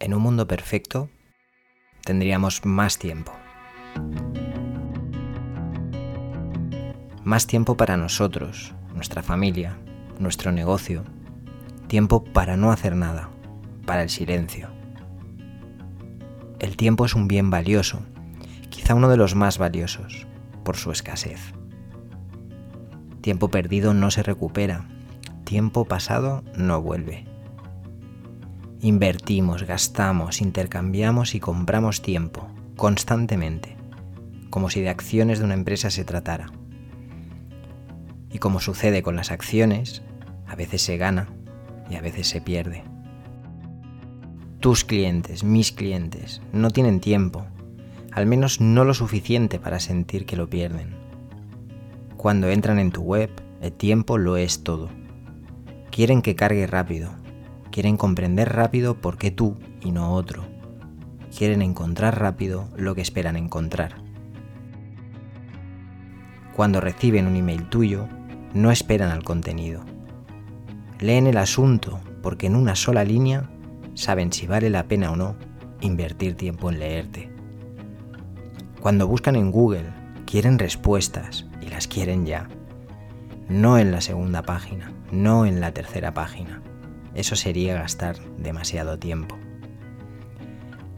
En un mundo perfecto tendríamos más tiempo. Más tiempo para nosotros, nuestra familia, nuestro negocio. Tiempo para no hacer nada, para el silencio. El tiempo es un bien valioso, quizá uno de los más valiosos, por su escasez. Tiempo perdido no se recupera, tiempo pasado no vuelve. Invertimos, gastamos, intercambiamos y compramos tiempo constantemente, como si de acciones de una empresa se tratara. Y como sucede con las acciones, a veces se gana y a veces se pierde. Tus clientes, mis clientes, no tienen tiempo, al menos no lo suficiente para sentir que lo pierden. Cuando entran en tu web, el tiempo lo es todo. Quieren que cargue rápido, Quieren comprender rápido por qué tú y no otro. Quieren encontrar rápido lo que esperan encontrar. Cuando reciben un email tuyo, no esperan al contenido. Leen el asunto porque en una sola línea saben si vale la pena o no invertir tiempo en leerte. Cuando buscan en Google, quieren respuestas y las quieren ya. No en la segunda página, no en la tercera página eso sería gastar demasiado tiempo.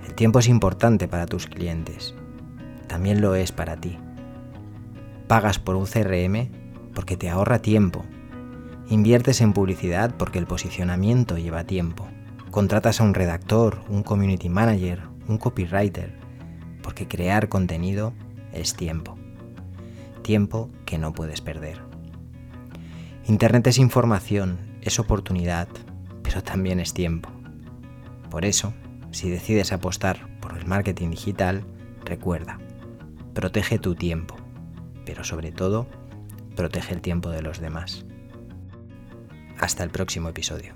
El tiempo es importante para tus clientes, también lo es para ti. Pagas por un CRM porque te ahorra tiempo. Inviertes en publicidad porque el posicionamiento lleva tiempo. Contratas a un redactor, un community manager, un copywriter, porque crear contenido es tiempo. Tiempo que no puedes perder. Internet es información, es oportunidad, pero también es tiempo. Por eso, si decides apostar por el marketing digital, recuerda, protege tu tiempo, pero sobre todo, protege el tiempo de los demás. Hasta el próximo episodio.